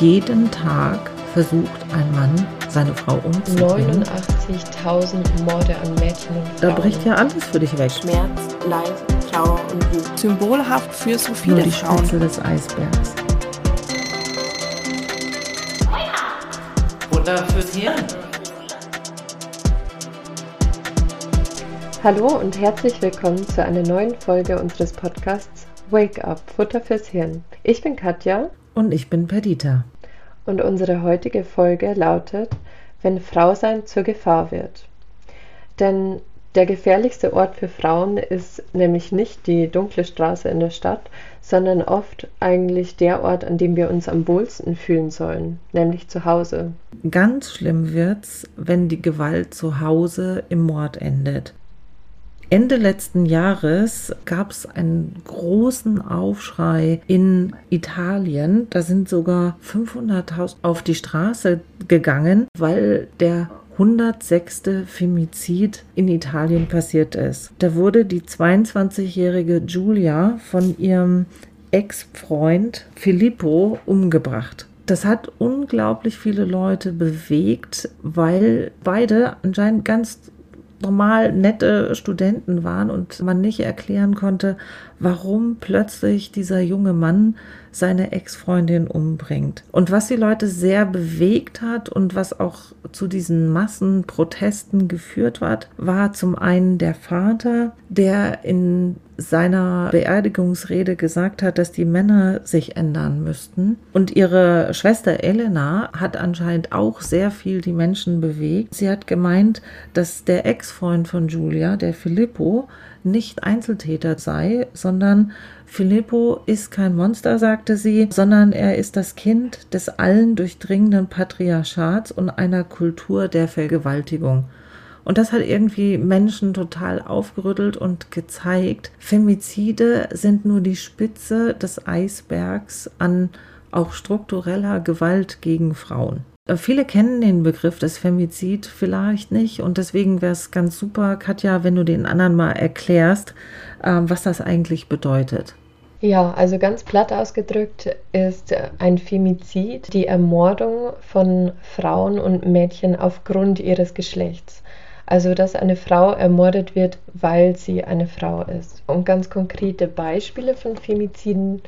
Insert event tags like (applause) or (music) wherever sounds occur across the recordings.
Jeden Tag versucht ein Mann, seine Frau umzubringen. 89.000 Morde an Mädchen und Frauen. Da bricht ja alles für dich weg. Schmerz, Leid, Trauer und Wut. Symbolhaft für so Nur viele die Frauen. Spitze des Eisbergs. Futter fürs Hirn. Hallo und herzlich willkommen zu einer neuen Folge unseres Podcasts Wake Up, Futter fürs Hirn. Ich bin Katja Und ich bin Perdita. und unsere heutige Folge lautet Wenn Frausein zur Gefahr wird. Denn der gefährlichste Ort für Frauen ist nämlich nicht die dunkle Straße in der Stadt, sondern oft eigentlich der Ort, an dem wir uns am wohlsten fühlen sollen, nämlich zu Hause. Ganz schlimm wird's, wenn die Gewalt zu Hause im Mord endet. Ende letzten Jahres gab es einen großen Aufschrei in Italien. Da sind sogar 500.000 auf die Straße gegangen, weil der 106. Femizid in Italien passiert ist. Da wurde die 22-jährige Giulia von ihrem Ex-Freund Filippo umgebracht. Das hat unglaublich viele Leute bewegt, weil beide anscheinend ganz normal nette Studenten waren und man nicht erklären konnte, warum plötzlich dieser junge Mann seine Ex-Freundin umbringt. Und was die Leute sehr bewegt hat und was auch zu diesen Massenprotesten geführt hat, war zum einen der Vater, der in seiner Beerdigungsrede gesagt hat, dass die Männer sich ändern müssten. Und ihre Schwester Elena hat anscheinend auch sehr viel die Menschen bewegt. Sie hat gemeint, dass der Ex-Freund von Julia, der Filippo, nicht Einzeltäter sei, sondern Filippo ist kein Monster, sagte sie, sondern er ist das Kind des allen durchdringenden Patriarchats und einer Kultur der Vergewaltigung. Und das hat irgendwie Menschen total aufgerüttelt und gezeigt, Femizide sind nur die Spitze des Eisbergs an auch struktureller Gewalt gegen Frauen. Äh, Viele kennen den Begriff des Femizid vielleicht nicht und deswegen wäre es ganz super, Katja, wenn du den anderen mal erklärst, äh, was das eigentlich bedeutet. Ja, also ganz platt ausgedrückt ist ein Femizid die Ermordung von Frauen und Mädchen aufgrund ihres Geschlechts. Also, dass eine Frau ermordet wird, weil sie eine Frau ist. Und ganz konkrete Beispiele von Femiziden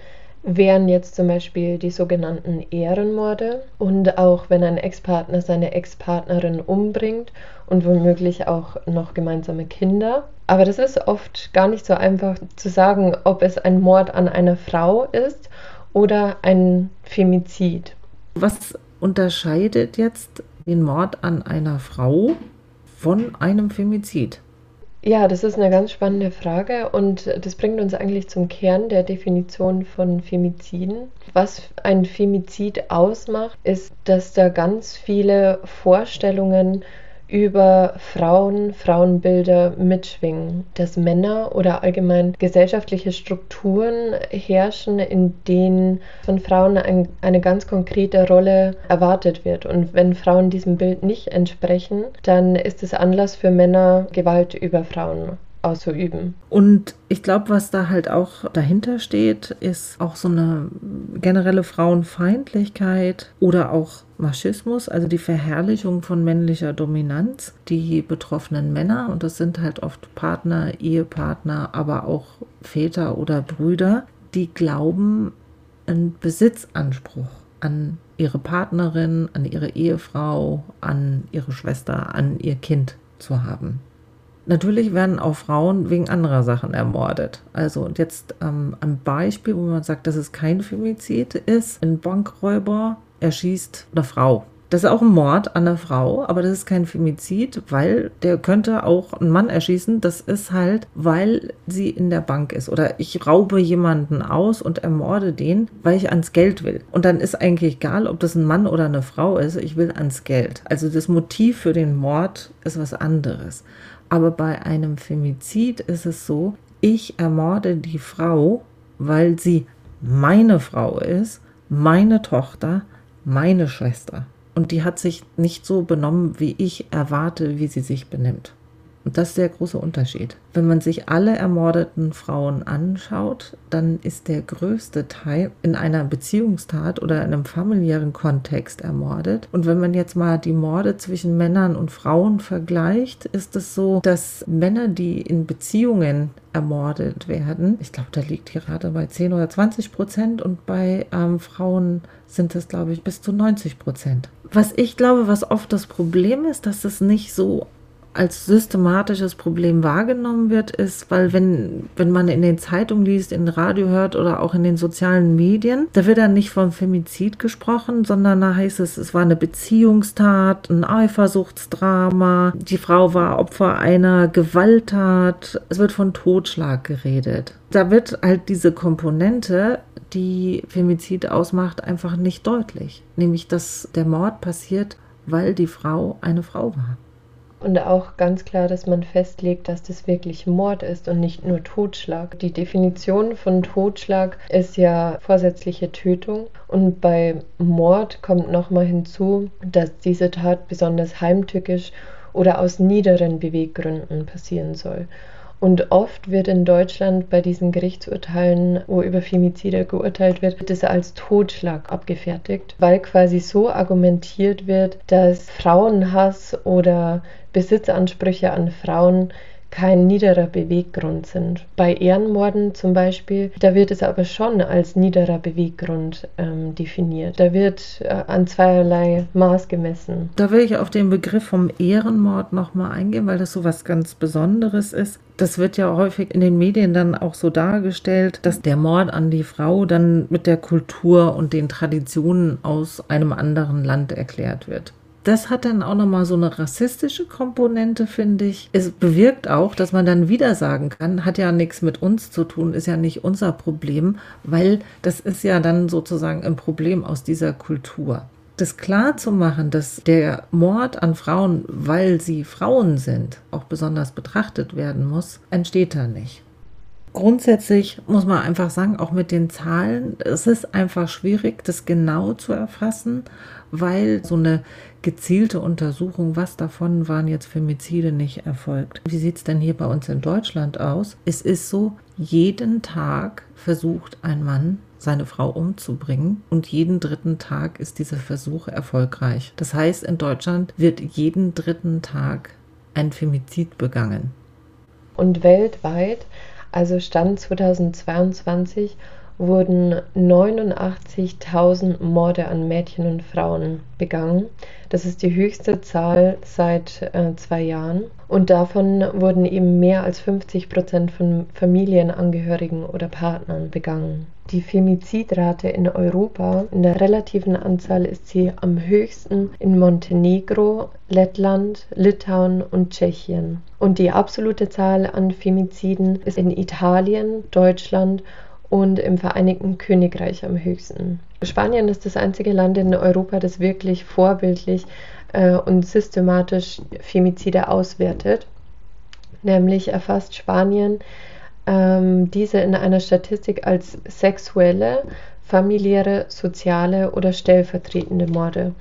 wären jetzt zum Beispiel die sogenannten Ehrenmorde und auch wenn ein Ex-Partner seine Ex-Partnerin umbringt und womöglich auch noch gemeinsame Kinder. Aber das ist oft gar nicht so einfach zu sagen, ob es ein Mord an einer Frau ist oder ein Femizid. Was unterscheidet jetzt den Mord an einer Frau von einem Femizid? Ja, das ist eine ganz spannende Frage und das bringt uns eigentlich zum Kern der Definition von Femiziden. Was ein Femizid ausmacht, ist, dass da ganz viele Vorstellungen über Frauen, Frauenbilder mitschwingen, dass Männer oder allgemein gesellschaftliche Strukturen herrschen, in denen von Frauen ein, eine ganz konkrete Rolle erwartet wird. Und wenn Frauen diesem Bild nicht entsprechen, dann ist es Anlass für Männer, Gewalt über Frauen auszuüben. Und ich glaube, was da halt auch dahinter steht, ist auch so eine generelle Frauenfeindlichkeit oder auch Maschismus, also die Verherrlichung von männlicher Dominanz. Die betroffenen Männer, und das sind halt oft Partner, Ehepartner, aber auch Väter oder Brüder, die glauben, einen Besitzanspruch an ihre Partnerin, an ihre Ehefrau, an ihre Schwester, an ihr Kind zu haben. Natürlich werden auch Frauen wegen anderer Sachen ermordet. Also und jetzt ähm, ein Beispiel, wo man sagt, dass es kein Femizid ist. Ein Bankräuber erschießt eine Frau. Das ist auch ein Mord an einer Frau, aber das ist kein Femizid, weil der könnte auch einen Mann erschießen. Das ist halt, weil sie in der Bank ist. Oder ich raube jemanden aus und ermorde den, weil ich ans Geld will. Und dann ist eigentlich egal, ob das ein Mann oder eine Frau ist. Ich will ans Geld. Also das Motiv für den Mord ist was anderes. Aber bei einem Femizid ist es so, ich ermorde die Frau, weil sie meine Frau ist, meine Tochter, meine Schwester. Und die hat sich nicht so benommen, wie ich erwarte, wie sie sich benimmt. Und das ist der große Unterschied. Wenn man sich alle ermordeten Frauen anschaut, dann ist der größte Teil in einer Beziehungstat oder in einem familiären Kontext ermordet. Und wenn man jetzt mal die Morde zwischen Männern und Frauen vergleicht, ist es so, dass Männer, die in Beziehungen ermordet werden, ich glaube, da liegt die Rate bei 10 oder 20 Prozent und bei ähm, Frauen sind es, glaube ich, bis zu 90 Prozent. Was ich glaube, was oft das Problem ist, dass es nicht so als systematisches Problem wahrgenommen wird, ist, weil wenn, wenn man in den Zeitungen liest, in Radio hört oder auch in den sozialen Medien, da wird dann nicht vom Femizid gesprochen, sondern da heißt es, es war eine Beziehungstat, ein Eifersuchtsdrama, die Frau war Opfer einer Gewalttat, es wird von Totschlag geredet. Da wird halt diese Komponente, die Femizid ausmacht, einfach nicht deutlich. Nämlich, dass der Mord passiert, weil die Frau eine Frau war. Und auch ganz klar, dass man festlegt, dass das wirklich Mord ist und nicht nur Totschlag. Die Definition von Totschlag ist ja vorsätzliche Tötung. Und bei Mord kommt nochmal hinzu, dass diese Tat besonders heimtückisch oder aus niederen Beweggründen passieren soll. Und oft wird in Deutschland bei diesen Gerichtsurteilen, wo über Femizide geurteilt wird, das als Totschlag abgefertigt, weil quasi so argumentiert wird, dass Frauenhass oder Besitzansprüche an Frauen kein niederer Beweggrund sind. Bei Ehrenmorden zum Beispiel, da wird es aber schon als niederer Beweggrund ähm, definiert. Da wird äh, an zweierlei Maß gemessen. Da will ich auf den Begriff vom Ehrenmord nochmal eingehen, weil das so was ganz Besonderes ist. Das wird ja häufig in den Medien dann auch so dargestellt, dass der Mord an die Frau dann mit der Kultur und den Traditionen aus einem anderen Land erklärt wird das hat dann auch nochmal so eine rassistische Komponente, finde ich. Es bewirkt auch, dass man dann wieder sagen kann, hat ja nichts mit uns zu tun, ist ja nicht unser Problem, weil das ist ja dann sozusagen ein Problem aus dieser Kultur. Das klar zu machen, dass der Mord an Frauen, weil sie Frauen sind, auch besonders betrachtet werden muss, entsteht da nicht grundsätzlich muss man einfach sagen, auch mit den Zahlen, es ist einfach schwierig, das genau zu erfassen, weil so eine gezielte Untersuchung, was davon waren jetzt Femizide, nicht erfolgt. Wie sieht es denn hier bei uns in Deutschland aus? Es ist so, jeden Tag versucht ein Mann, seine Frau umzubringen und jeden dritten Tag ist dieser Versuch erfolgreich. Das heißt, in Deutschland wird jeden dritten Tag ein Femizid begangen. Und weltweit also Stand 2022, wurden 89.000 Morde an Mädchen und Frauen begangen. Das ist die höchste Zahl seit äh, zwei Jahren. Und davon wurden eben mehr als 50 Prozent von Familienangehörigen oder Partnern begangen. Die Femizidrate in Europa in der relativen Anzahl ist sie am höchsten in Montenegro, Lettland, Litauen und Tschechien. Und die absolute Zahl an Femiziden ist in Italien, Deutschland und im Vereinigten Königreich am höchsten. Spanien ist das einzige Land in Europa, das wirklich vorbildlich äh, und systematisch Femizide auswertet. Nämlich erfasst Spanien ähm, diese in einer Statistik als sexuelle, familiäre, soziale oder stellvertretende Morde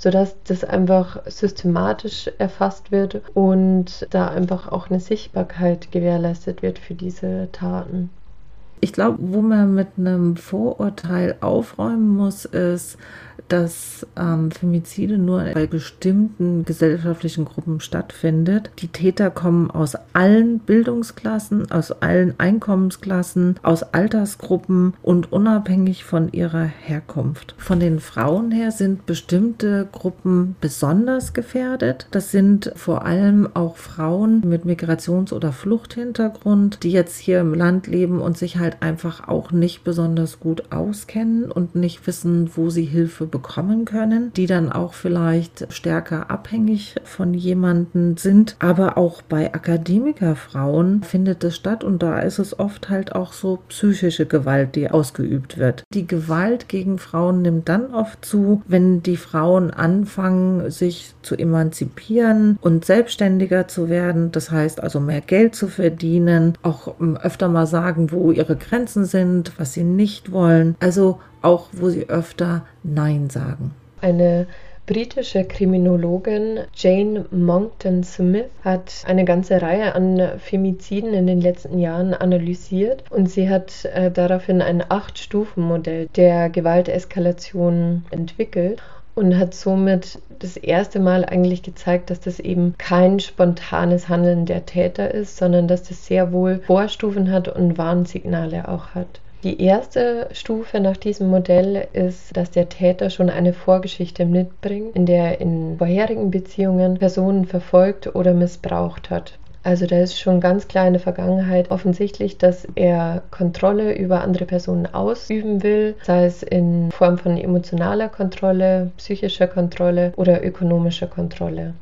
sodass das einfach systematisch erfasst wird und da einfach auch eine Sichtbarkeit gewährleistet wird für diese Taten. Ich glaube, wo man mit einem Vorurteil aufräumen muss, ist, dass ähm, Femizide nur bei bestimmten gesellschaftlichen Gruppen stattfindet. Die Täter kommen aus allen Bildungsklassen, aus allen Einkommensklassen, aus Altersgruppen und unabhängig von ihrer Herkunft. Von den Frauen her sind bestimmte Gruppen besonders gefährdet. Das sind vor allem auch Frauen mit Migrations- oder Fluchthintergrund, die jetzt hier im Land leben und sich halt einfach auch nicht besonders gut auskennen und nicht wissen, wo sie Hilfe bekommen bekommen können, die dann auch vielleicht stärker abhängig von jemandem sind. Aber auch bei Akademikerfrauen findet es statt und da ist es oft halt auch so psychische Gewalt, die ausgeübt wird. Die Gewalt gegen Frauen nimmt dann oft zu, wenn die Frauen anfangen, sich zu emanzipieren und selbstständiger zu werden. Das heißt also mehr Geld zu verdienen, auch ähm, öfter mal sagen, wo ihre Grenzen sind, was sie nicht wollen. Also auch wo sie öfter Nein sagen. Eine britische Kriminologin Jane Monckton Smith hat eine ganze Reihe an Femiziden in den letzten Jahren analysiert und sie hat äh, daraufhin ein Acht-Stufen-Modell der Gewalteskalation entwickelt und hat somit das erste Mal eigentlich gezeigt, dass das eben kein spontanes Handeln der Täter ist, sondern dass das sehr wohl Vorstufen hat und Warnsignale auch hat. Die erste Stufe nach diesem Modell ist, dass der Täter schon eine Vorgeschichte mitbringt, in der er in vorherigen Beziehungen Personen verfolgt oder missbraucht hat. Also da ist schon ganz klar in der Vergangenheit offensichtlich, dass er Kontrolle über andere Personen ausüben will, sei es in Form von emotionaler Kontrolle, psychischer Kontrolle oder ökonomischer Kontrolle.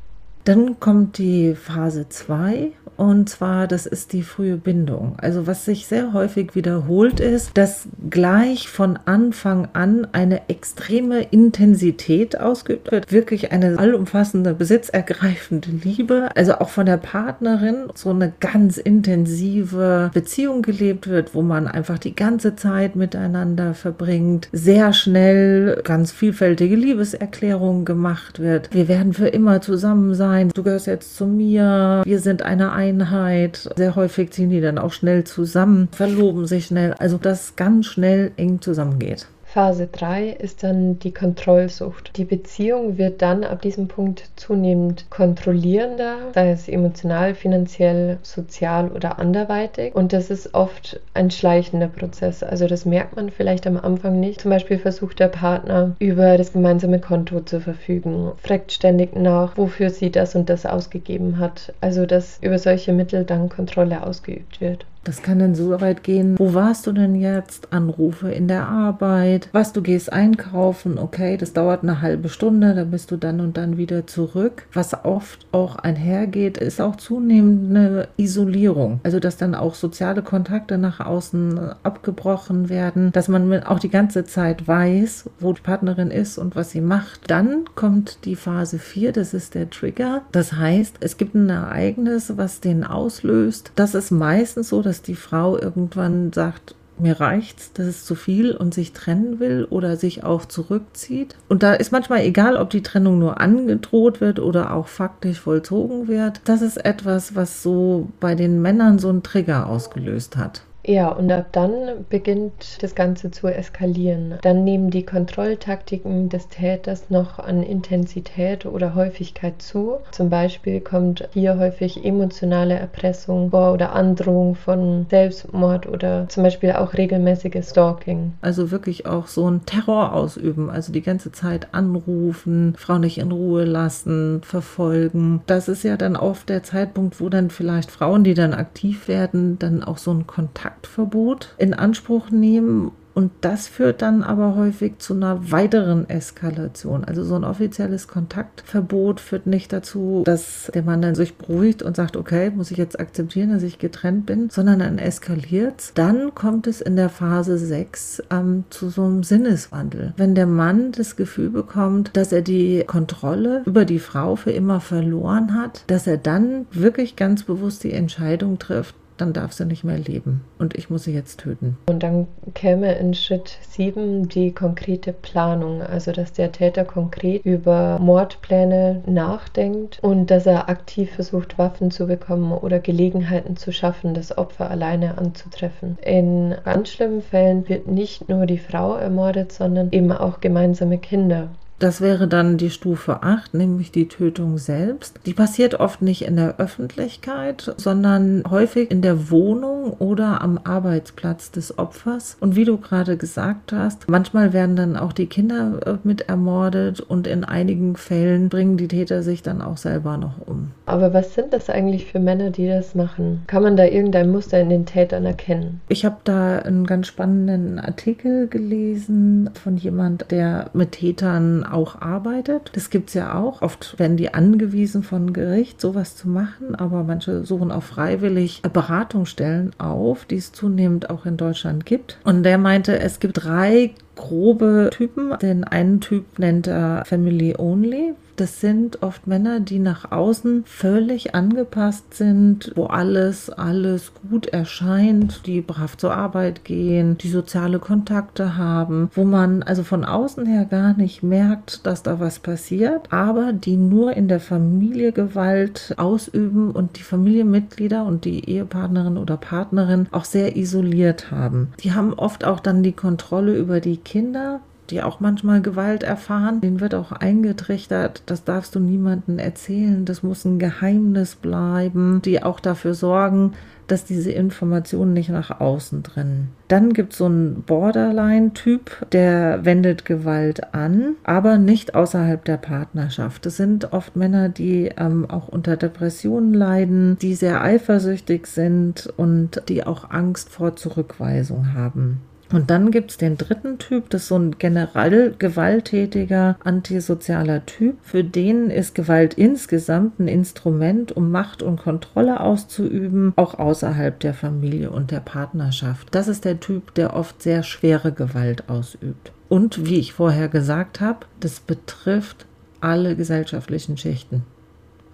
Dann kommt die Phase 2 und zwar, das ist die frühe Bindung. Also was sich sehr häufig wiederholt ist, dass gleich von Anfang an eine extreme Intensität ausgeübt wird. Wirklich eine allumfassende, besitzergreifende Liebe. Also auch von der Partnerin so eine ganz intensive Beziehung gelebt wird, wo man einfach die ganze Zeit miteinander verbringt. Sehr schnell ganz vielfältige Liebeserklärungen gemacht wird. Wir werden für immer zusammen sein nein, du gehörst jetzt zu mir, wir sind eine Einheit. Sehr häufig ziehen die dann auch schnell zusammen, verloben sich schnell, also das ganz schnell eng zusammengeht. Phase 3 ist dann die Kontrollsucht. Die Beziehung wird dann ab diesem Punkt zunehmend kontrollierender, sei es emotional, finanziell, sozial oder anderweitig. Und das ist oft ein schleichender Prozess. Also das merkt man vielleicht am Anfang nicht. Zum Beispiel versucht der Partner über das gemeinsame Konto zu verfügen, fragt ständig nach, wofür sie das und das ausgegeben hat. Also dass über solche Mittel dann Kontrolle ausgeübt wird. Das kann dann so weit gehen, wo warst du denn jetzt? Anrufe in der Arbeit, was du gehst einkaufen, okay, das dauert eine halbe Stunde, da bist du dann und dann wieder zurück. Was oft auch einhergeht, ist auch zunehmend eine Isolierung. Also dass dann auch soziale Kontakte nach außen abgebrochen werden, dass man auch die ganze Zeit weiß, wo die Partnerin ist und was sie macht. Dann kommt die Phase 4, das ist der Trigger. Das heißt, es gibt ein Ereignis, was den auslöst. Das ist meistens so, dass dass die Frau irgendwann sagt, mir reicht's, das ist zu viel und sich trennen will oder sich auch zurückzieht. Und da ist manchmal egal, ob die Trennung nur angedroht wird oder auch faktisch vollzogen wird. Das ist etwas, was so bei den Männern so einen Trigger ausgelöst hat. Ja, und ab dann beginnt das Ganze zu eskalieren. Dann nehmen die Kontrolltaktiken des Täters noch an Intensität oder Häufigkeit zu. Zum Beispiel kommt hier häufig emotionale Erpressung vor oder Androhung von Selbstmord oder zum Beispiel auch regelmäßiges Stalking. Also wirklich auch so ein Terror ausüben, also die ganze Zeit anrufen, Frau nicht in Ruhe lassen, verfolgen. Das ist ja dann oft der Zeitpunkt, wo dann vielleicht Frauen, die dann aktiv werden, dann auch so einen Kontakt Kontaktverbot in Anspruch nehmen und das führt dann aber häufig zu einer weiteren Eskalation. Also so ein offizielles Kontaktverbot führt nicht dazu, dass der Mann dann sich beruhigt und sagt, okay, muss ich jetzt akzeptieren, dass ich getrennt bin, sondern dann eskaliert Dann kommt es in der Phase 6 ähm, zu so einem Sinneswandel. Wenn der Mann das Gefühl bekommt, dass er die Kontrolle über die Frau für immer verloren hat, dass er dann wirklich ganz bewusst die Entscheidung trifft, dann darf sie nicht mehr leben und ich muss sie jetzt töten. Und dann käme in Schritt 7 die konkrete Planung, also dass der Täter konkret über Mordpläne nachdenkt und dass er aktiv versucht, Waffen zu bekommen oder Gelegenheiten zu schaffen, das Opfer alleine anzutreffen. In ganz schlimmen Fällen wird nicht nur die Frau ermordet, sondern eben auch gemeinsame Kinder. Das wäre dann die Stufe 8, nämlich die Tötung selbst. Die passiert oft nicht in der Öffentlichkeit, sondern häufig in der Wohnung oder am Arbeitsplatz des Opfers. Und wie du gerade gesagt hast, manchmal werden dann auch die Kinder äh, mit ermordet und in einigen Fällen bringen die Täter sich dann auch selber noch um. Aber was sind das eigentlich für Männer, die das machen? Kann man da irgendein Muster in den Tätern erkennen? Ich habe da einen ganz spannenden Artikel gelesen von jemand, der mit Tätern auch arbeitet. Das gibt es ja auch. Oft werden die angewiesen von Gericht, sowas zu machen, aber manche suchen auch freiwillig Beratungsstellen auf, die es zunehmend auch in Deutschland gibt. Und der meinte, es gibt drei grobe Typen. Den einen Typ nennt er Family Only, das sind oft Männer, die nach außen völlig angepasst sind, wo alles, alles gut erscheint, die brav zur Arbeit gehen, die soziale Kontakte haben, wo man also von außen her gar nicht merkt, dass da was passiert, aber die nur in der Familie Gewalt ausüben und die Familienmitglieder und die Ehepartnerin oder Partnerin auch sehr isoliert haben. Die haben oft auch dann die Kontrolle über die Kinder, die auch manchmal Gewalt erfahren. Denen wird auch eingetrichtert, das darfst du niemandem erzählen, das muss ein Geheimnis bleiben, die auch dafür sorgen, dass diese Informationen nicht nach außen drinnen. Dann gibt es so einen Borderline-Typ, der wendet Gewalt an, aber nicht außerhalb der Partnerschaft. Das sind oft Männer, die ähm, auch unter Depressionen leiden, die sehr eifersüchtig sind und die auch Angst vor Zurückweisung haben. Und dann gibt es den dritten Typ, das ist so ein generell gewalttätiger, antisozialer Typ. Für den ist Gewalt insgesamt ein Instrument, um Macht und Kontrolle auszuüben, auch außerhalb der Familie und der Partnerschaft. Das ist der Typ, der oft sehr schwere Gewalt ausübt. Und wie ich vorher gesagt habe, das betrifft alle gesellschaftlichen Schichten.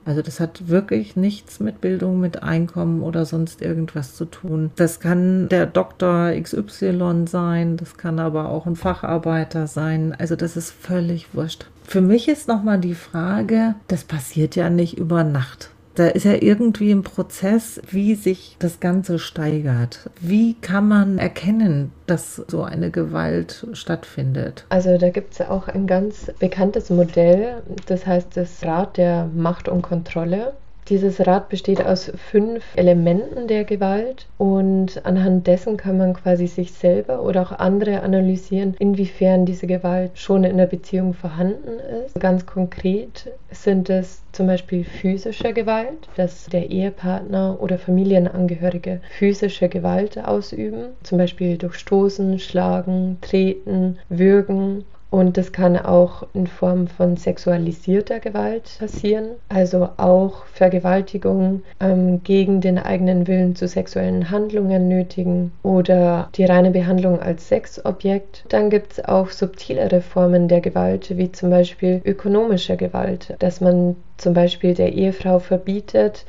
Also das hat wirklich nichts mit Bildung, mit Einkommen oder sonst irgendwas zu tun. Das kann der Doktor XY sein, das kann aber auch ein Facharbeiter sein. Also das ist völlig wurscht. Für mich ist nochmal die Frage, das passiert ja nicht über Nacht. Da ist ja irgendwie ein Prozess, wie sich das Ganze steigert. Wie kann man erkennen, dass so eine Gewalt stattfindet? Also da gibt es ja auch ein ganz bekanntes Modell, das heißt das Rad der Macht und Kontrolle. Dieses Rad besteht aus fünf Elementen der Gewalt und anhand dessen kann man quasi sich selber oder auch andere analysieren, inwiefern diese Gewalt schon in der Beziehung vorhanden ist. Ganz konkret sind es zum Beispiel physische Gewalt, dass der Ehepartner oder Familienangehörige physische Gewalt ausüben, zum Beispiel durch Stoßen, Schlagen, Treten, Würgen und das kann auch in Form von sexualisierter Gewalt passieren, also auch Vergewaltigung ähm, gegen den eigenen Willen zu sexuellen Handlungen nötigen oder die reine Behandlung als Sexobjekt. Dann gibt es auch subtilere Formen der Gewalt, wie zum Beispiel ökonomische Gewalt, dass man zum Beispiel der Ehefrau verbietet,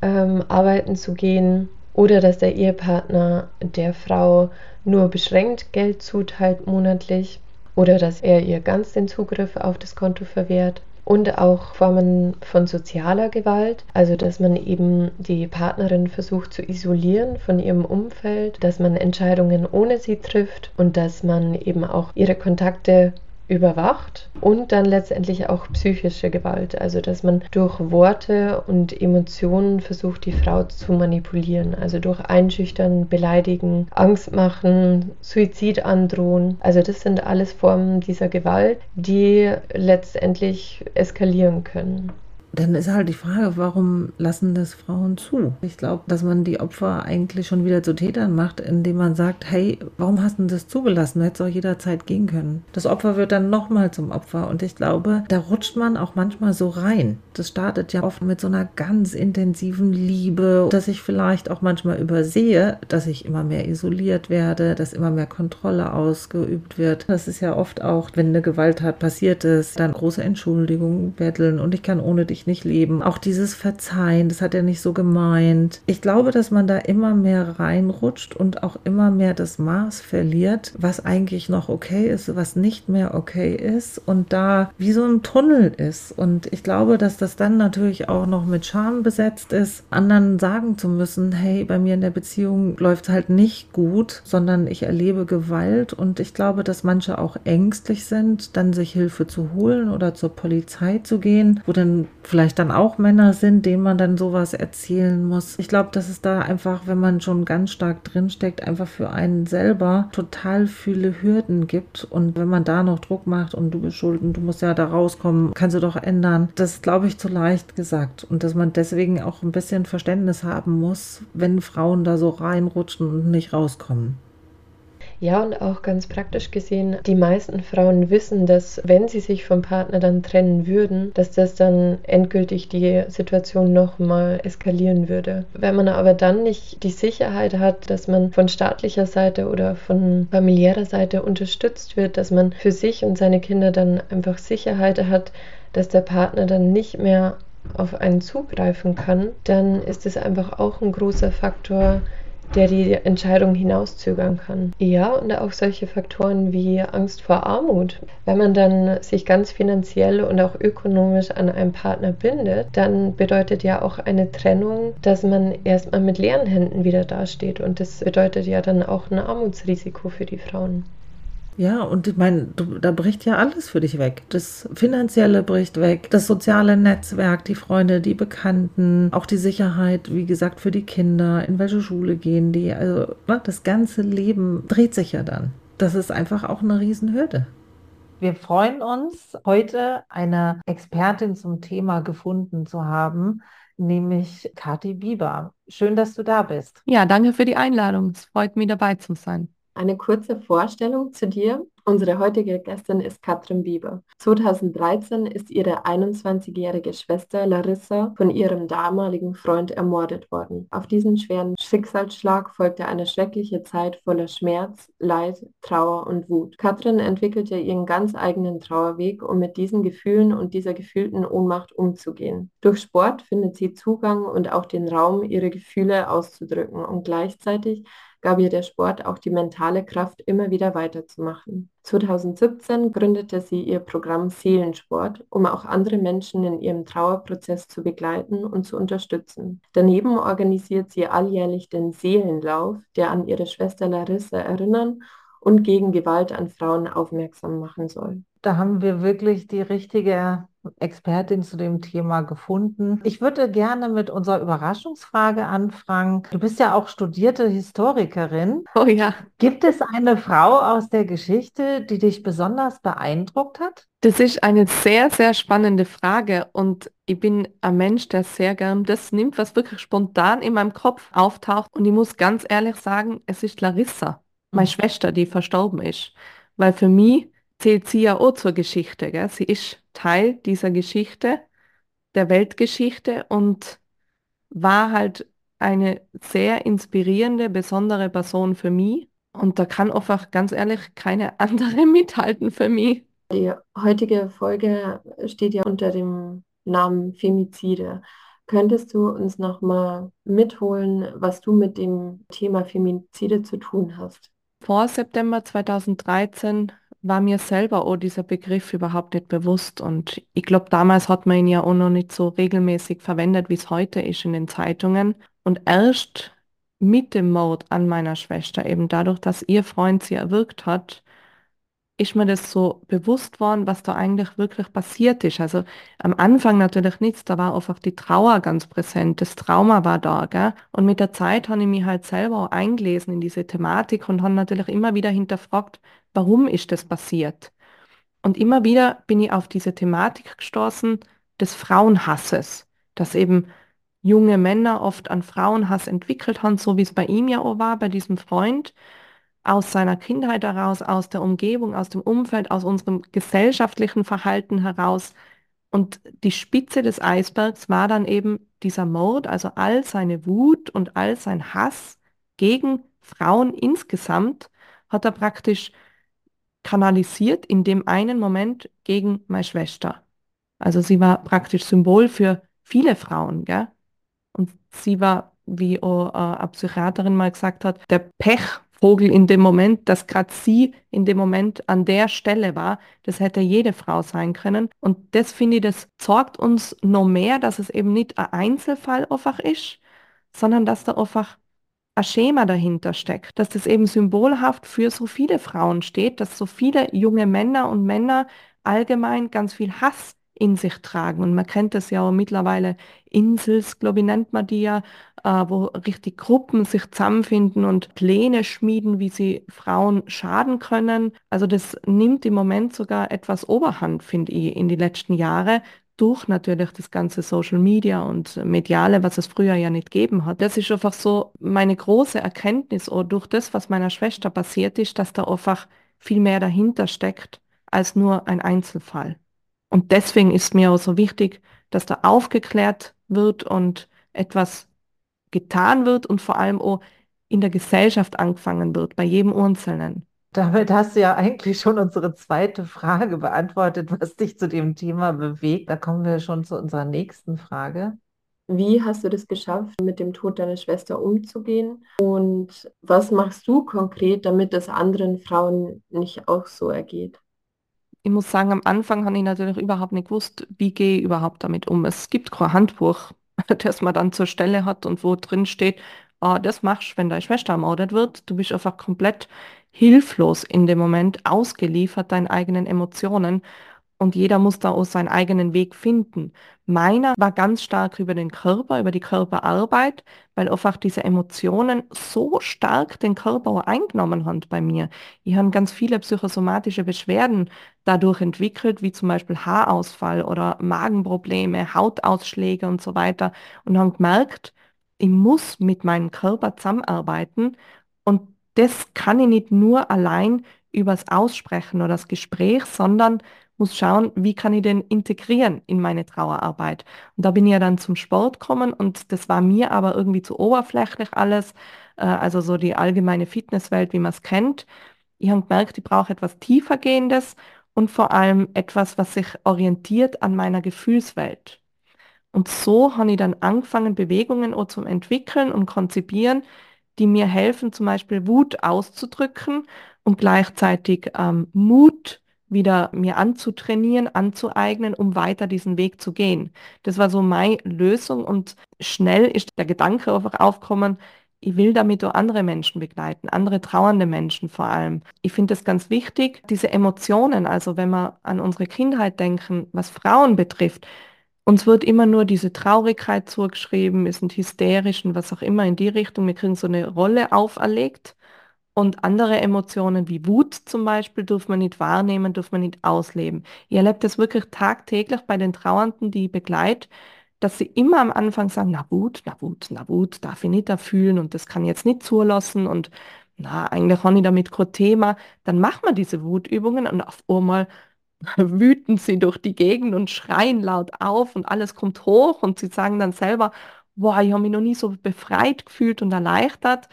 ähm, arbeiten zu gehen oder dass der Ehepartner der Frau nur beschränkt Geld zuteilt monatlich oder dass er ihr ganz den Zugriff auf das Konto verwehrt. Und auch Formen von sozialer Gewalt, also dass man eben die Partnerin versucht zu isolieren von ihrem Umfeld, dass man Entscheidungen ohne sie trifft und dass man eben auch ihre Kontakte überwacht und dann letztendlich auch psychische Gewalt, also dass man durch Worte und Emotionen versucht, die Frau zu manipulieren, also durch Einschüchtern, Beleidigen, Angst machen, Suizid androhen. Also das sind alles Formen dieser Gewalt, die letztendlich eskalieren können dann ist halt die Frage, warum lassen das Frauen zu? Ich glaube, dass man die Opfer eigentlich schon wieder zu Tätern macht, indem man sagt, hey, warum hast du das zugelassen? Du hättest auch jederzeit gehen können. Das Opfer wird dann nochmal zum Opfer und ich glaube, da rutscht man auch manchmal so rein. Das startet ja oft mit so einer ganz intensiven Liebe, dass ich vielleicht auch manchmal übersehe, dass ich immer mehr isoliert werde, dass immer mehr Kontrolle ausgeübt wird. Das ist ja oft auch, wenn eine Gewalttat passiert ist, dann große Entschuldigungen betteln und ich kann ohne dich ich nicht leben. Auch dieses Verzeihen, das hat er nicht so gemeint. Ich glaube, dass man da immer mehr reinrutscht und auch immer mehr das Maß verliert, was eigentlich noch okay ist, was nicht mehr okay ist und da wie so ein Tunnel ist. Und ich glaube, dass das dann natürlich auch noch mit Scham besetzt ist, anderen sagen zu müssen, hey, bei mir in der Beziehung läuft es halt nicht gut, sondern ich erlebe Gewalt und ich glaube, dass manche auch ängstlich sind, dann sich Hilfe zu holen oder zur Polizei zu gehen, wo dann vielleicht dann auch Männer sind, denen man dann sowas erzählen muss. Ich glaube, dass es da einfach, wenn man schon ganz stark drinsteckt, einfach für einen selber total viele Hürden gibt. Und wenn man da noch Druck macht und du bist schuld und du musst ja da rauskommen, kannst du doch ändern. Das glaube ich, zu leicht gesagt. Und dass man deswegen auch ein bisschen Verständnis haben muss, wenn Frauen da so reinrutschen und nicht rauskommen. Ja, und auch ganz praktisch gesehen, die meisten Frauen wissen, dass wenn sie sich vom Partner dann trennen würden, dass das dann endgültig die Situation nochmal eskalieren würde. Wenn man aber dann nicht die Sicherheit hat, dass man von staatlicher Seite oder von familiärer Seite unterstützt wird, dass man für sich und seine Kinder dann einfach Sicherheit hat, dass der Partner dann nicht mehr auf einen zugreifen kann, dann ist es einfach auch ein großer Faktor, der die Entscheidung hinauszögern kann. Ja, und auch solche Faktoren wie Angst vor Armut. Wenn man dann sich ganz finanziell und auch ökonomisch an einen Partner bindet, dann bedeutet ja auch eine Trennung, dass man erstmal mit leeren Händen wieder dasteht. Und das bedeutet ja dann auch ein Armutsrisiko für die Frauen. Ja, und ich meine, da bricht ja alles für dich weg. Das Finanzielle bricht weg, das soziale Netzwerk, die Freunde, die Bekannten, auch die Sicherheit, wie gesagt, für die Kinder, in welche Schule gehen die. Also ne, das ganze Leben dreht sich ja dann. Das ist einfach auch eine Riesenhürde. Wir freuen uns, heute eine Expertin zum Thema gefunden zu haben, nämlich Kathi Bieber. Schön, dass du da bist. Ja, danke für die Einladung. Es freut mich, dabei zu sein. Eine kurze Vorstellung zu dir. Unsere heutige Gästin ist Katrin Bieber. 2013 ist ihre 21-jährige Schwester Larissa von ihrem damaligen Freund ermordet worden. Auf diesen schweren Schicksalsschlag folgte eine schreckliche Zeit voller Schmerz, Leid, Trauer und Wut. Katrin entwickelte ihren ganz eigenen Trauerweg, um mit diesen Gefühlen und dieser gefühlten Ohnmacht umzugehen. Durch Sport findet sie Zugang und auch den Raum, ihre Gefühle auszudrücken und gleichzeitig gab ihr der Sport auch die mentale Kraft, immer wieder weiterzumachen. 2017 gründete sie ihr Programm Seelensport, um auch andere Menschen in ihrem Trauerprozess zu begleiten und zu unterstützen. Daneben organisiert sie alljährlich den Seelenlauf, der an ihre Schwester Larissa erinnern und gegen Gewalt an Frauen aufmerksam machen soll. Da haben wir wirklich die richtige Expertin zu dem Thema gefunden. Ich würde gerne mit unserer Überraschungsfrage anfangen. Du bist ja auch studierte Historikerin. (laughs) Oh ja. Gibt es eine Frau aus der Geschichte, die dich besonders beeindruckt hat? Das ist eine sehr, sehr spannende Frage und ich bin ein Mensch, der sehr gern das nimmt, was wirklich spontan in meinem Kopf auftaucht. Und ich muss ganz ehrlich sagen, es ist Larissa, meine mhm. Schwester, die verstorben ist. Weil für mich zählt sie ja auch zur Geschichte. Gell? Sie ist Teil dieser Geschichte, der Weltgeschichte und war halt eine sehr inspirierende, besondere Person für mich. Und da kann einfach ganz ehrlich keine (laughs) andere mithalten für mich. Die heutige Folge steht ja unter dem Namen Femizide. Könntest du uns noch mal mitholen, was du mit dem Thema Femizide zu tun hast? Vor September 2013 war mir selber auch dieser Begriff überhaupt nicht bewusst. Und ich glaube, damals hat man ihn ja auch noch nicht so regelmäßig verwendet, wie es heute ist in den Zeitungen. Und erst mit dem Mord an meiner Schwester, eben dadurch, dass ihr Freund sie erwürgt hat, ist mir das so bewusst worden, was da eigentlich wirklich passiert ist. Also am Anfang natürlich nichts, da war einfach die Trauer ganz präsent, das Trauma war da, gell? Und mit der Zeit habe ich mich halt selber auch eingelesen in diese Thematik und habe natürlich immer wieder hinterfragt, warum ist das passiert? Und immer wieder bin ich auf diese Thematik gestoßen des Frauenhasses, dass eben junge Männer oft an Frauenhass entwickelt haben, so wie es bei ihm ja auch war, bei diesem Freund, aus seiner Kindheit heraus, aus der Umgebung, aus dem Umfeld, aus unserem gesellschaftlichen Verhalten heraus. Und die Spitze des Eisbergs war dann eben dieser Mord, also all seine Wut und all sein Hass gegen Frauen insgesamt, hat er praktisch kanalisiert in dem einen Moment gegen meine Schwester. Also sie war praktisch Symbol für viele Frauen, gell? Und sie war, wie auch, äh, eine Psychiaterin mal gesagt hat, der Pechvogel in dem Moment, dass gerade sie in dem Moment an der Stelle war. Das hätte jede Frau sein können. Und das finde ich, das sorgt uns noch mehr, dass es eben nicht ein Einzelfall einfach ist, sondern dass da einfach ein Schema dahinter steckt, dass das eben symbolhaft für so viele Frauen steht, dass so viele junge Männer und Männer allgemein ganz viel Hass in sich tragen. Und man kennt das ja auch mittlerweile, Insels, glaube ich, nennt man die ja, äh, wo richtig Gruppen sich zusammenfinden und Pläne schmieden, wie sie Frauen schaden können. Also das nimmt im Moment sogar etwas Oberhand, finde ich, in die letzten Jahre durch natürlich das ganze Social Media und Mediale, was es früher ja nicht gegeben hat. Das ist einfach so meine große Erkenntnis, auch durch das, was meiner Schwester passiert ist, dass da einfach viel mehr dahinter steckt als nur ein Einzelfall. Und deswegen ist mir auch so wichtig, dass da aufgeklärt wird und etwas getan wird und vor allem auch in der Gesellschaft angefangen wird, bei jedem Einzelnen. Damit hast du ja eigentlich schon unsere zweite Frage beantwortet, was dich zu dem Thema bewegt. Da kommen wir schon zu unserer nächsten Frage. Wie hast du das geschafft, mit dem Tod deiner Schwester umzugehen? Und was machst du konkret, damit es anderen Frauen nicht auch so ergeht? Ich muss sagen, am Anfang habe ich natürlich überhaupt nicht gewusst, wie gehe ich überhaupt damit um. Es gibt kein Handbuch, (laughs) das man dann zur Stelle hat und wo drin steht, oh, das machst du, wenn deine Schwester ermordet wird. Du bist einfach komplett hilflos in dem Moment, ausgeliefert deinen eigenen Emotionen und jeder muss da auch seinen eigenen Weg finden. Meiner war ganz stark über den Körper, über die Körperarbeit, weil einfach diese Emotionen so stark den Körper eingenommen haben bei mir. Ich habe ganz viele psychosomatische Beschwerden dadurch entwickelt, wie zum Beispiel Haarausfall oder Magenprobleme, Hautausschläge und so weiter und habe gemerkt, ich muss mit meinem Körper zusammenarbeiten und das kann ich nicht nur allein übers Aussprechen oder das Gespräch, sondern muss schauen, wie kann ich den integrieren in meine Trauerarbeit. Und da bin ich ja dann zum Sport gekommen und das war mir aber irgendwie zu oberflächlich alles, äh, also so die allgemeine Fitnesswelt, wie man es kennt. Ich habe gemerkt, ich brauche etwas tiefergehendes und vor allem etwas, was sich orientiert an meiner Gefühlswelt. Und so habe ich dann angefangen, Bewegungen zu entwickeln und konzipieren, die mir helfen, zum Beispiel Wut auszudrücken und gleichzeitig ähm, Mut wieder mir anzutrainieren, anzueignen, um weiter diesen Weg zu gehen. Das war so meine Lösung und schnell ist der Gedanke einfach aufgekommen, ich will damit auch andere Menschen begleiten, andere trauernde Menschen vor allem. Ich finde es ganz wichtig, diese Emotionen, also wenn wir an unsere Kindheit denken, was Frauen betrifft, uns wird immer nur diese Traurigkeit zugeschrieben, wir sind hysterisch und was auch immer in die Richtung. Wir kriegen so eine Rolle auferlegt und andere Emotionen wie Wut zum Beispiel dürfen wir nicht wahrnehmen, dürfen wir nicht ausleben. Ich erlebe das wirklich tagtäglich bei den Trauernden, die ich begleite, dass sie immer am Anfang sagen, na Wut, na Wut, na Wut, darf ich nicht da fühlen und das kann ich jetzt nicht zulassen und na, eigentlich habe ich damit kein Thema. Dann machen wir diese Wutübungen und auf einmal (laughs) wüten sie durch die Gegend und schreien laut auf und alles kommt hoch und sie sagen dann selber, boah, ich habe mich noch nie so befreit gefühlt und erleichtert.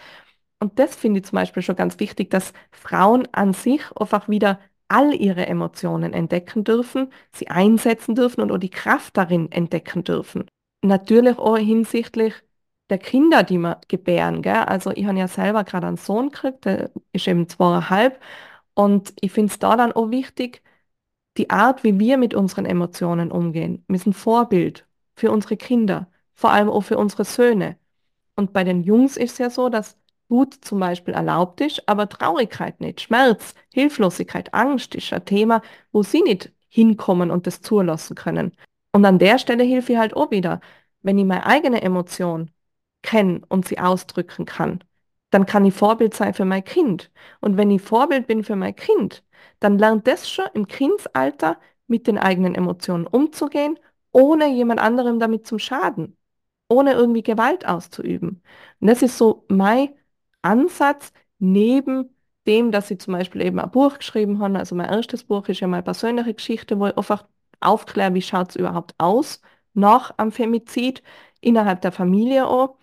Und das finde ich zum Beispiel schon ganz wichtig, dass Frauen an sich einfach wieder all ihre Emotionen entdecken dürfen, sie einsetzen dürfen und auch die Kraft darin entdecken dürfen. Natürlich auch hinsichtlich der Kinder, die wir gebären. Gell? Also ich habe ja selber gerade einen Sohn gekriegt, der ist eben zweieinhalb. Und ich finde es da dann auch wichtig, die Art, wie wir mit unseren Emotionen umgehen. Wir sind Vorbild für unsere Kinder, vor allem auch für unsere Söhne. Und bei den Jungs ist es ja so, dass Wut zum Beispiel erlaubt ist, aber Traurigkeit nicht. Schmerz, Hilflosigkeit, Angst ist ein Thema, wo sie nicht hinkommen und das zulassen können. Und an der Stelle hilfe ich halt auch wieder, wenn ich meine eigene Emotion kenne und sie ausdrücken kann, dann kann ich Vorbild sein für mein Kind. Und wenn ich Vorbild bin für mein Kind, dann lernt das schon im Kindsalter mit den eigenen Emotionen umzugehen, ohne jemand anderem damit zum Schaden, ohne irgendwie Gewalt auszuüben. Und das ist so mein Ansatz neben dem, dass ich zum Beispiel eben ein Buch geschrieben habe. Also mein erstes Buch ist ja meine persönliche Geschichte, wo ich einfach aufkläre, wie schaut es überhaupt aus nach einem Femizid innerhalb der Familie auch.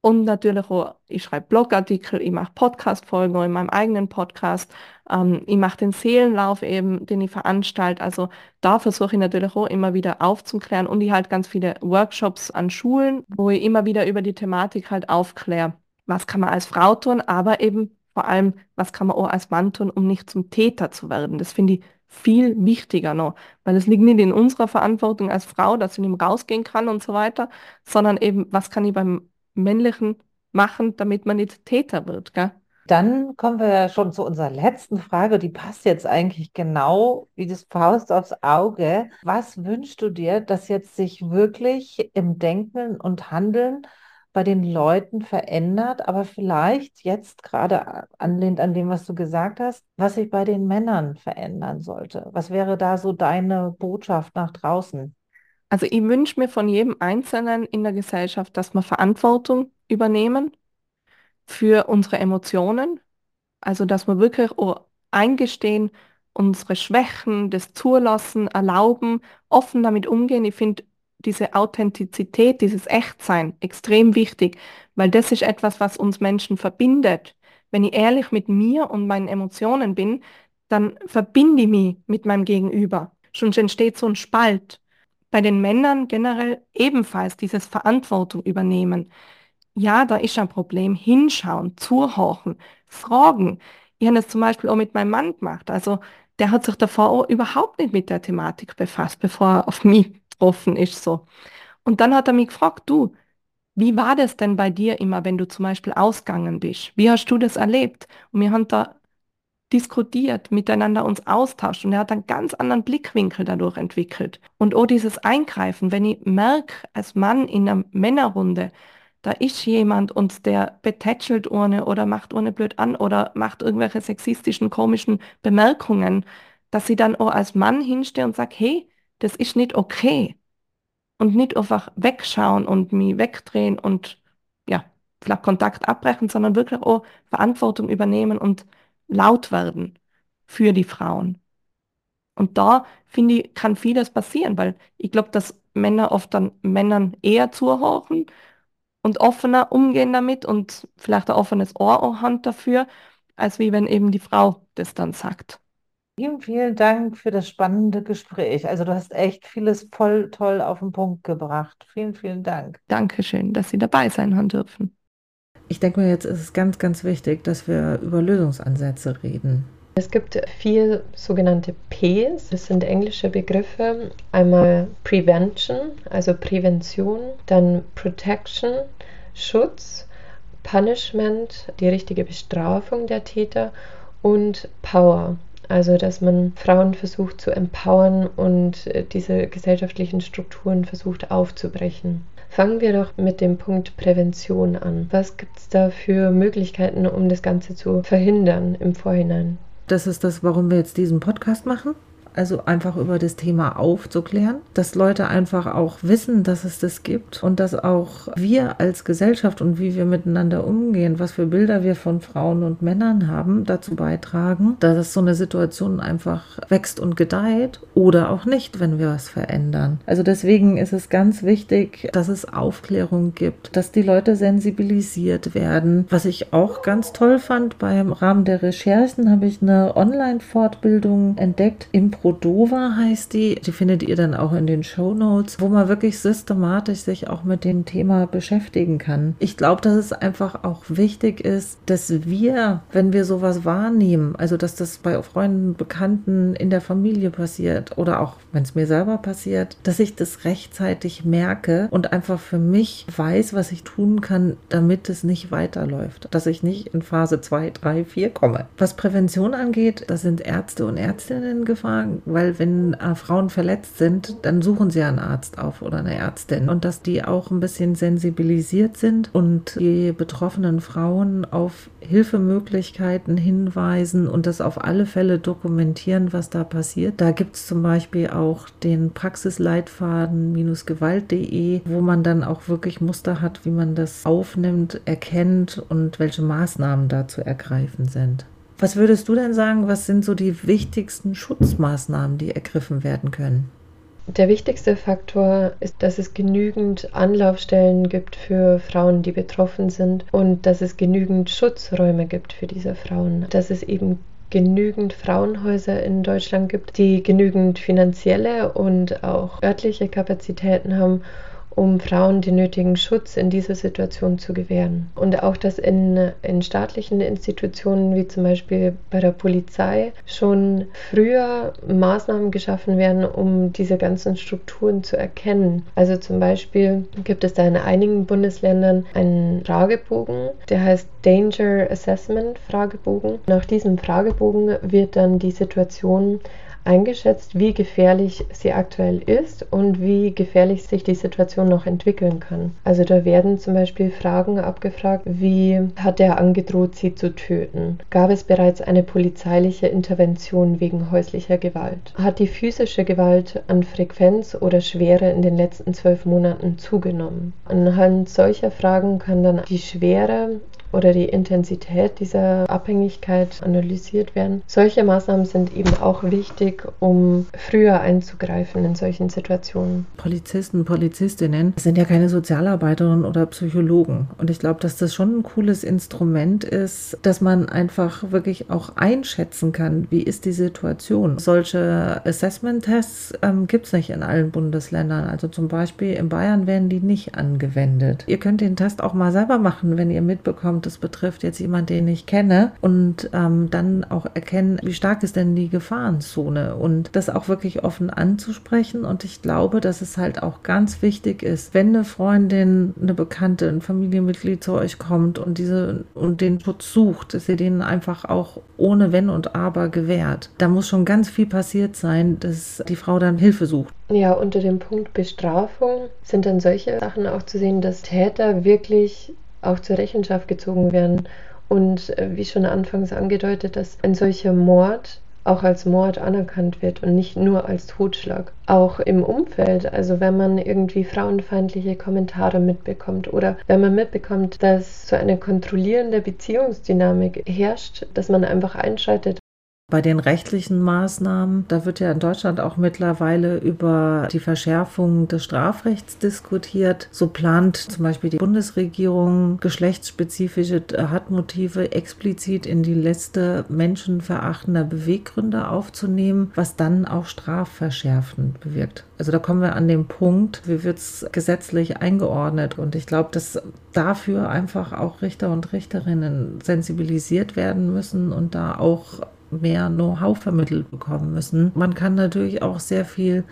Und natürlich auch, ich schreibe Blogartikel, ich mache Podcast-Folgen in meinem eigenen Podcast. Ähm, ich mache den Seelenlauf eben, den ich veranstalte. Also da versuche ich natürlich auch immer wieder aufzuklären und ich halt ganz viele Workshops an Schulen, wo ich immer wieder über die Thematik halt aufkläre was kann man als Frau tun, aber eben vor allem, was kann man auch als Mann tun, um nicht zum Täter zu werden. Das finde ich viel wichtiger noch, weil es liegt nicht in unserer Verantwortung als Frau, dass ich nicht rausgehen kann und so weiter, sondern eben, was kann ich beim Männlichen machen, damit man nicht Täter wird, gell? Dann kommen wir schon zu unserer letzten Frage. Die passt jetzt eigentlich genau wie das Faust aufs Auge. Was wünschst du dir, dass jetzt sich wirklich im Denken und Handeln bei den Leuten verändert, aber vielleicht jetzt gerade anlehnt an dem, was du gesagt hast, was sich bei den Männern verändern sollte. Was wäre da so deine Botschaft nach draußen? Also ich wünsche mir von jedem Einzelnen in der Gesellschaft, dass wir Verantwortung übernehmen für unsere Emotionen. Also dass wir wirklich eingestehen, unsere Schwächen, das Zulassen, erlauben, offen damit umgehen. Ich finde diese Authentizität, dieses Echtsein extrem wichtig, weil das ist etwas, was uns Menschen verbindet. Wenn ich ehrlich mit mir und meinen Emotionen bin, dann verbinde ich mich mit meinem Gegenüber. Schon entsteht so ein Spalt. Bei den Männern generell ebenfalls dieses Verantwortung übernehmen. Ja, da ist ein Problem. Hinschauen, zuhorchen, fragen. Ich habe das zum Beispiel auch mit meinem Mann gemacht. Also der hat sich davor überhaupt nicht mit der Thematik befasst, bevor er auf mich getroffen ist. So. Und dann hat er mich gefragt, du, wie war das denn bei dir immer, wenn du zum Beispiel ausgegangen bist? Wie hast du das erlebt? Und wir haben da diskutiert, miteinander uns austauscht und er hat einen ganz anderen Blickwinkel dadurch entwickelt. Und auch dieses Eingreifen, wenn ich merke, als Mann in einer Männerrunde, da ist jemand und der betätschelt ohne oder macht ohne blöd an oder macht irgendwelche sexistischen, komischen Bemerkungen, dass sie dann auch als Mann hinstehe und sage, hey, das ist nicht okay. Und nicht einfach wegschauen und mich wegdrehen und ja, vielleicht Kontakt abbrechen, sondern wirklich auch Verantwortung übernehmen und laut werden für die Frauen. Und da, finde ich, kann vieles passieren, weil ich glaube, dass Männer oft dann Männern eher zuhören und offener umgehen damit und vielleicht ein offenes Ohr auch haben dafür, als wie wenn eben die Frau das dann sagt. Vielen, vielen Dank für das spannende Gespräch. Also du hast echt vieles voll toll auf den Punkt gebracht. Vielen, vielen Dank. Dankeschön, dass Sie dabei sein haben dürfen. Ich denke mir, jetzt ist es ganz, ganz wichtig, dass wir über Lösungsansätze reden. Es gibt vier sogenannte Ps, das sind englische Begriffe. Einmal Prevention, also Prävention, dann Protection, Schutz, Punishment, die richtige Bestrafung der Täter und Power, also dass man Frauen versucht zu empowern und diese gesellschaftlichen Strukturen versucht aufzubrechen. Fangen wir doch mit dem Punkt Prävention an. Was gibt es da für Möglichkeiten, um das Ganze zu verhindern im Vorhinein? Das ist das, warum wir jetzt diesen Podcast machen also einfach über das Thema aufzuklären, dass Leute einfach auch wissen, dass es das gibt und dass auch wir als Gesellschaft und wie wir miteinander umgehen, was für Bilder wir von Frauen und Männern haben, dazu beitragen, dass so eine Situation einfach wächst und gedeiht oder auch nicht, wenn wir was verändern. Also deswegen ist es ganz wichtig, dass es Aufklärung gibt, dass die Leute sensibilisiert werden. Was ich auch ganz toll fand beim Rahmen der Recherchen habe ich eine Online-Fortbildung entdeckt im Cordova heißt die. Die findet ihr dann auch in den Show Notes, wo man wirklich systematisch sich auch mit dem Thema beschäftigen kann. Ich glaube, dass es einfach auch wichtig ist, dass wir, wenn wir sowas wahrnehmen, also dass das bei Freunden, Bekannten in der Familie passiert oder auch wenn es mir selber passiert, dass ich das rechtzeitig merke und einfach für mich weiß, was ich tun kann, damit es nicht weiterläuft. Dass ich nicht in Phase 2, 3, 4 komme. Was Prävention angeht, da sind Ärzte und Ärztinnen gefragt weil wenn äh, Frauen verletzt sind, dann suchen sie einen Arzt auf oder eine Ärztin und dass die auch ein bisschen sensibilisiert sind und die betroffenen Frauen auf Hilfemöglichkeiten hinweisen und das auf alle Fälle dokumentieren, was da passiert. Da gibt es zum Beispiel auch den Praxisleitfaden-gewalt.de, wo man dann auch wirklich Muster hat, wie man das aufnimmt, erkennt und welche Maßnahmen da zu ergreifen sind. Was würdest du denn sagen, was sind so die wichtigsten Schutzmaßnahmen, die ergriffen werden können? Der wichtigste Faktor ist, dass es genügend Anlaufstellen gibt für Frauen, die betroffen sind und dass es genügend Schutzräume gibt für diese Frauen. Dass es eben genügend Frauenhäuser in Deutschland gibt, die genügend finanzielle und auch örtliche Kapazitäten haben, um Frauen den nötigen Schutz in dieser Situation zu gewähren. Und auch, dass in, in staatlichen Institutionen wie zum Beispiel bei der Polizei schon früher Maßnahmen geschaffen werden, um diese ganzen Strukturen zu erkennen. Also zum Beispiel gibt es da in einigen Bundesländern einen Fragebogen, der heißt Danger Assessment Fragebogen. Nach diesem Fragebogen wird dann die Situation eingeschätzt, wie gefährlich sie aktuell ist und wie gefährlich sich die Situation noch entwickeln kann. Also da werden zum Beispiel Fragen abgefragt, wie hat er angedroht, sie zu töten? Gab es bereits eine polizeiliche Intervention wegen häuslicher Gewalt? Hat die physische Gewalt an Frequenz oder Schwere in den letzten zwölf Monaten zugenommen? Anhand solcher Fragen kann dann die Schwere oder die Intensität dieser Abhängigkeit analysiert werden. Solche Maßnahmen sind eben auch wichtig, um früher einzugreifen in solchen Situationen. Polizisten, Polizistinnen sind ja keine Sozialarbeiterinnen oder Psychologen. Und ich glaube, dass das schon ein cooles Instrument ist, dass man einfach wirklich auch einschätzen kann, wie ist die Situation. Solche Assessment-Tests ähm, gibt es nicht in allen Bundesländern. Also zum Beispiel in Bayern werden die nicht angewendet. Ihr könnt den Test auch mal selber machen, wenn ihr mitbekommt, und das betrifft jetzt jemand, den ich kenne und ähm, dann auch erkennen, wie stark ist denn die Gefahrenzone und das auch wirklich offen anzusprechen und ich glaube, dass es halt auch ganz wichtig ist, wenn eine Freundin, eine Bekannte, ein Familienmitglied zu euch kommt und diese und den Schutz sucht, dass ihr den einfach auch ohne Wenn und Aber gewährt. Da muss schon ganz viel passiert sein, dass die Frau dann Hilfe sucht. Ja, unter dem Punkt Bestrafung sind dann solche Sachen auch zu sehen, dass Täter wirklich auch zur Rechenschaft gezogen werden. Und äh, wie schon anfangs angedeutet, dass ein solcher Mord auch als Mord anerkannt wird und nicht nur als Totschlag. Auch im Umfeld, also wenn man irgendwie frauenfeindliche Kommentare mitbekommt oder wenn man mitbekommt, dass so eine kontrollierende Beziehungsdynamik herrscht, dass man einfach einschaltet bei den rechtlichen Maßnahmen, da wird ja in Deutschland auch mittlerweile über die Verschärfung des Strafrechts diskutiert. So plant zum Beispiel die Bundesregierung geschlechtsspezifische Hartmotive explizit in die Liste menschenverachtender Beweggründe aufzunehmen, was dann auch strafverschärfend bewirkt. Also da kommen wir an den Punkt, wie wird es gesetzlich eingeordnet? Und ich glaube, dass dafür einfach auch Richter und Richterinnen sensibilisiert werden müssen und da auch mehr Know-how vermittelt bekommen müssen. Man kann natürlich auch sehr viel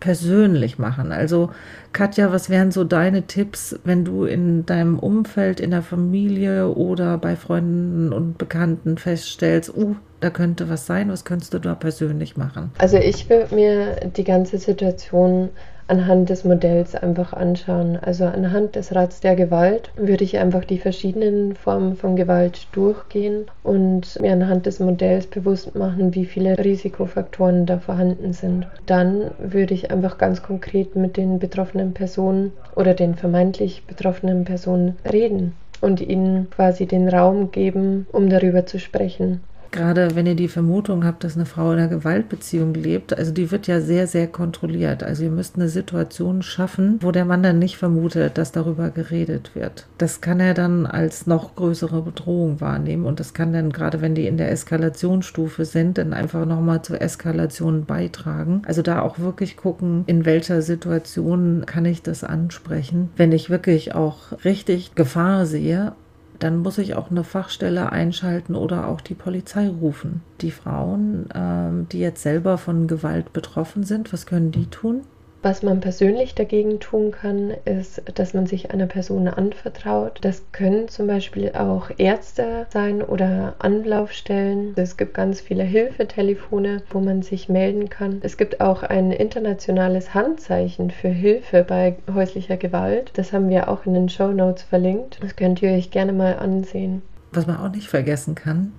persönlich machen. Also Katja, was wären so deine Tipps, wenn du in deinem Umfeld, in der Familie oder bei Freunden und Bekannten feststellst, uh, da könnte was sein, was könntest du da persönlich machen? Also ich würde mir die ganze Situation anhand des Modells einfach anschauen. Also anhand des Rats der Gewalt würde ich einfach die verschiedenen Formen von Gewalt durchgehen und mir anhand des Modells bewusst machen, wie viele Risikofaktoren da vorhanden sind. Dann würde ich einfach ganz konkret mit den betroffenen Personen oder den vermeintlich betroffenen Personen reden und ihnen quasi den Raum geben, um darüber zu sprechen. Gerade wenn ihr die Vermutung habt, dass eine Frau in einer Gewaltbeziehung lebt, also die wird ja sehr, sehr kontrolliert. Also ihr müsst eine Situation schaffen, wo der Mann dann nicht vermutet, dass darüber geredet wird. Das kann er dann als noch größere Bedrohung wahrnehmen und das kann dann, gerade wenn die in der Eskalationsstufe sind, dann einfach nochmal zur Eskalation beitragen. Also da auch wirklich gucken, in welcher Situation kann ich das ansprechen. Wenn ich wirklich auch richtig Gefahr sehe dann muss ich auch eine Fachstelle einschalten oder auch die Polizei rufen. Die Frauen, ähm, die jetzt selber von Gewalt betroffen sind, was können die tun? Was man persönlich dagegen tun kann, ist, dass man sich einer Person anvertraut. Das können zum Beispiel auch Ärzte sein oder Anlaufstellen. Es gibt ganz viele Hilfetelefone, wo man sich melden kann. Es gibt auch ein internationales Handzeichen für Hilfe bei häuslicher Gewalt. Das haben wir auch in den Show Notes verlinkt. Das könnt ihr euch gerne mal ansehen. Was man auch nicht vergessen kann,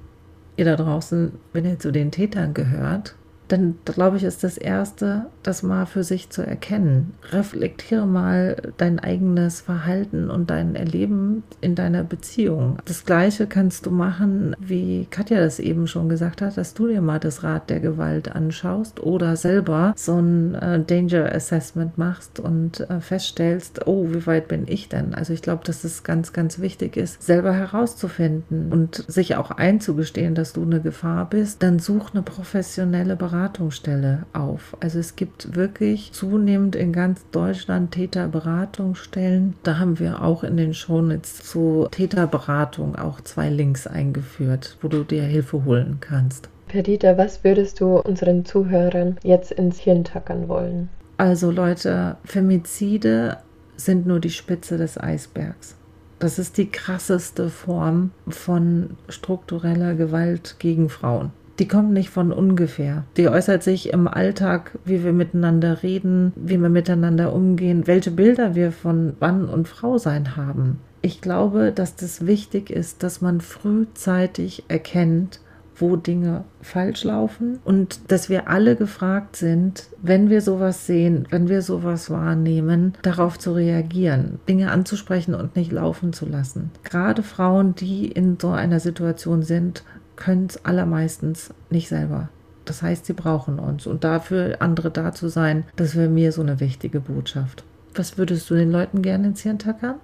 ihr da draußen, wenn ihr zu den Tätern gehört, dann glaube ich, ist das Erste, das mal für sich zu erkennen. Reflektiere mal dein eigenes Verhalten und dein Erleben in deiner Beziehung. Das Gleiche kannst du machen, wie Katja das eben schon gesagt hat, dass du dir mal das Rad der Gewalt anschaust oder selber so ein äh, Danger Assessment machst und äh, feststellst, oh, wie weit bin ich denn? Also ich glaube, dass es ganz, ganz wichtig ist, selber herauszufinden und sich auch einzugestehen, dass du eine Gefahr bist. Dann such eine professionelle Beratung Beratungsstelle auf. Also es gibt wirklich zunehmend in ganz Deutschland Täterberatungsstellen. Da haben wir auch in den Shownotes zu Täterberatung auch zwei Links eingeführt, wo du dir Hilfe holen kannst. Perdita, was würdest du unseren Zuhörern jetzt ins Hirn tackern wollen? Also Leute, Femizide sind nur die Spitze des Eisbergs. Das ist die krasseste Form von struktureller Gewalt gegen Frauen die kommt nicht von ungefähr. Die äußert sich im Alltag, wie wir miteinander reden, wie wir miteinander umgehen, welche Bilder wir von Mann und Frau sein haben. Ich glaube, dass das wichtig ist, dass man frühzeitig erkennt, wo Dinge falsch laufen und dass wir alle gefragt sind, wenn wir sowas sehen, wenn wir sowas wahrnehmen, darauf zu reagieren, Dinge anzusprechen und nicht laufen zu lassen. Gerade Frauen, die in so einer Situation sind, können es allermeistens nicht selber. Das heißt, sie brauchen uns und dafür andere da zu sein, das wäre mir so eine wichtige Botschaft. Was würdest du den Leuten gerne ins Hirn tackern?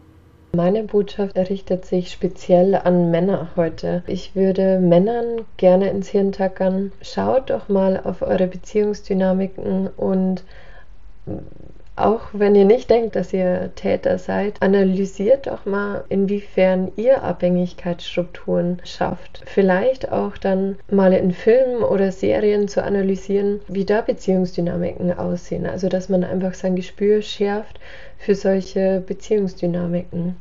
Meine Botschaft richtet sich speziell an Männer heute. Ich würde Männern gerne ins Hirn tackern. Schaut doch mal auf eure Beziehungsdynamiken und auch wenn ihr nicht denkt, dass ihr Täter seid, analysiert doch mal, inwiefern ihr Abhängigkeitsstrukturen schafft. Vielleicht auch dann mal in Filmen oder Serien zu analysieren, wie da Beziehungsdynamiken aussehen. Also, dass man einfach sein Gespür schärft für solche Beziehungsdynamiken.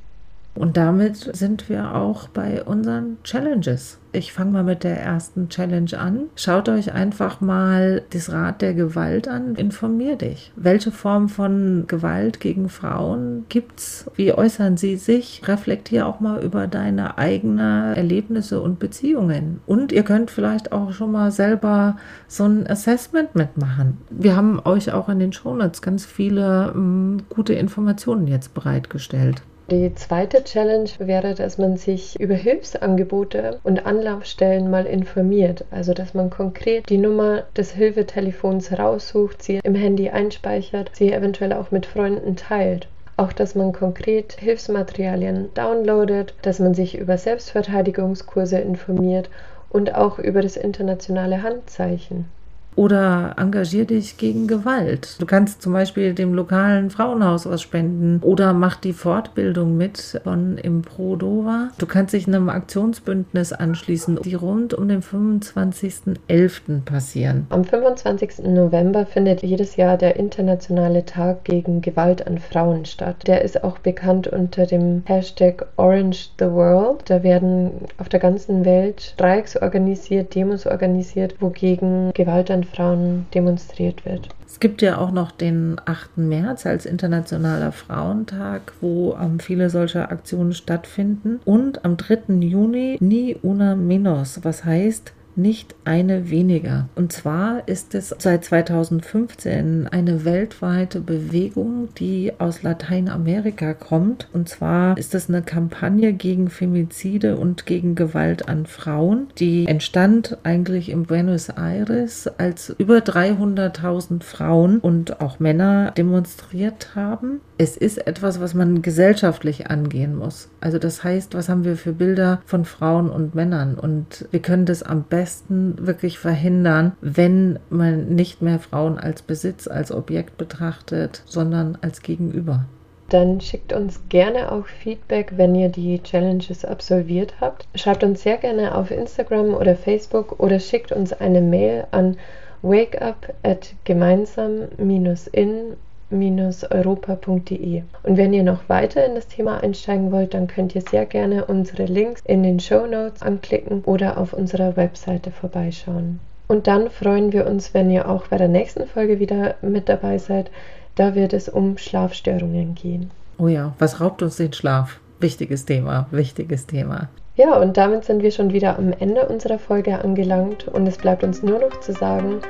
Und damit sind wir auch bei unseren Challenges. Ich fange mal mit der ersten Challenge an. Schaut euch einfach mal das Rad der Gewalt an. Informier dich. Welche Form von Gewalt gegen Frauen gibt's? Wie äußern sie sich? Reflektier auch mal über deine eigenen Erlebnisse und Beziehungen. Und ihr könnt vielleicht auch schon mal selber so ein Assessment mitmachen. Wir haben euch auch in den Shownotes ganz viele ähm, gute Informationen jetzt bereitgestellt. Die zweite Challenge wäre, dass man sich über Hilfsangebote und Anlaufstellen mal informiert. Also, dass man konkret die Nummer des Hilfetelefons raussucht, sie im Handy einspeichert, sie eventuell auch mit Freunden teilt. Auch, dass man konkret Hilfsmaterialien downloadet, dass man sich über Selbstverteidigungskurse informiert und auch über das internationale Handzeichen. Oder engagier dich gegen Gewalt. Du kannst zum Beispiel dem lokalen Frauenhaus was spenden oder mach die Fortbildung mit von Improdova. Du kannst dich einem Aktionsbündnis anschließen, die rund um den 25.11. passieren. Am 25. November findet jedes Jahr der internationale Tag gegen Gewalt an Frauen statt. Der ist auch bekannt unter dem Hashtag Orange the World. Da werden auf der ganzen Welt Streiks organisiert, Demos organisiert, wogegen Gewalt an Frauen demonstriert wird. Es gibt ja auch noch den 8. März als Internationaler Frauentag, wo ähm, viele solcher Aktionen stattfinden. Und am 3. Juni Ni Una Menos, was heißt nicht eine weniger. Und zwar ist es seit 2015 eine weltweite Bewegung, die aus Lateinamerika kommt. Und zwar ist es eine Kampagne gegen Femizide und gegen Gewalt an Frauen, die entstand eigentlich in Buenos Aires, als über 300.000 Frauen und auch Männer demonstriert haben. Es ist etwas, was man gesellschaftlich angehen muss. Also das heißt, was haben wir für Bilder von Frauen und Männern? Und wir können das am besten besten wirklich verhindern, wenn man nicht mehr Frauen als Besitz, als Objekt betrachtet, sondern als Gegenüber. Dann schickt uns gerne auch Feedback, wenn ihr die Challenges absolviert habt. Schreibt uns sehr gerne auf Instagram oder Facebook oder schickt uns eine Mail an wakeup at gemeinsam-in europa.de. Und wenn ihr noch weiter in das Thema einsteigen wollt, dann könnt ihr sehr gerne unsere Links in den Show Notes anklicken oder auf unserer Webseite vorbeischauen. Und dann freuen wir uns, wenn ihr auch bei der nächsten Folge wieder mit dabei seid. Da wird es um Schlafstörungen gehen. Oh ja, was raubt uns den Schlaf? Wichtiges Thema, wichtiges Thema. Ja, und damit sind wir schon wieder am Ende unserer Folge angelangt und es bleibt uns nur noch zu sagen,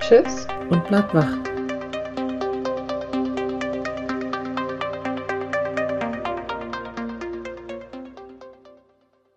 tschüss und bleibt wach.